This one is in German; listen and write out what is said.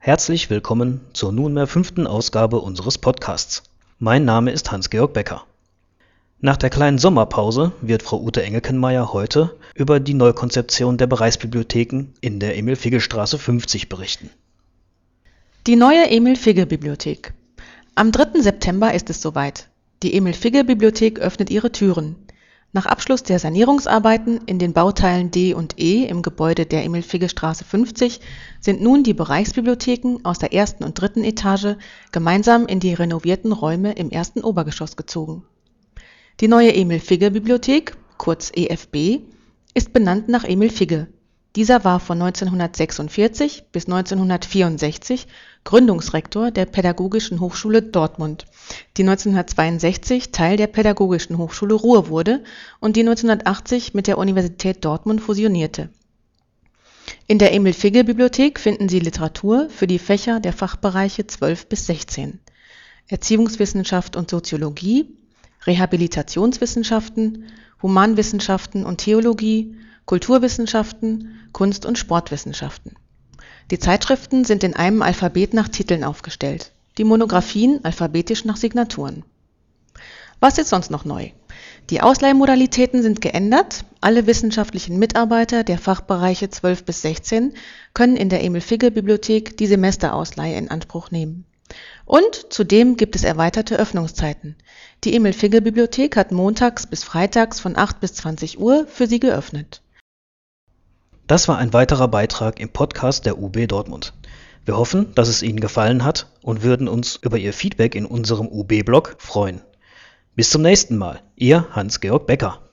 Herzlich willkommen zur nunmehr fünften Ausgabe unseres Podcasts. Mein Name ist Hans-Georg Becker. Nach der kleinen Sommerpause wird Frau Ute Engelkenmeier heute über die Neukonzeption der Bereichsbibliotheken in der Emil-Figge-Straße 50 berichten. Die neue Emil-Figge-Bibliothek. Am 3. September ist es soweit. Die Emil-Figge-Bibliothek öffnet ihre Türen. Nach Abschluss der Sanierungsarbeiten in den Bauteilen D und E im Gebäude der Emil-Figge-Straße 50 sind nun die Bereichsbibliotheken aus der ersten und dritten Etage gemeinsam in die renovierten Räume im ersten Obergeschoss gezogen. Die neue Emil-Figge-Bibliothek, kurz EFB, ist benannt nach Emil Figge. Dieser war von 1946 bis 1964 Gründungsrektor der Pädagogischen Hochschule Dortmund, die 1962 Teil der Pädagogischen Hochschule Ruhr wurde und die 1980 mit der Universität Dortmund fusionierte. In der Emil-Figge-Bibliothek finden Sie Literatur für die Fächer der Fachbereiche 12 bis 16, Erziehungswissenschaft und Soziologie, Rehabilitationswissenschaften, Humanwissenschaften und Theologie, Kulturwissenschaften, Kunst und Sportwissenschaften die Zeitschriften sind in einem Alphabet nach Titeln aufgestellt, die Monographien alphabetisch nach Signaturen. Was ist sonst noch neu? Die Ausleihmodalitäten sind geändert. Alle wissenschaftlichen Mitarbeiter der Fachbereiche 12 bis 16 können in der Emil-Figge-Bibliothek die Semesterausleihe in Anspruch nehmen. Und zudem gibt es erweiterte Öffnungszeiten. Die Emil-Figge-Bibliothek hat montags bis freitags von 8 bis 20 Uhr für Sie geöffnet. Das war ein weiterer Beitrag im Podcast der UB Dortmund. Wir hoffen, dass es Ihnen gefallen hat und würden uns über Ihr Feedback in unserem UB-Blog freuen. Bis zum nächsten Mal, Ihr Hans-Georg Becker.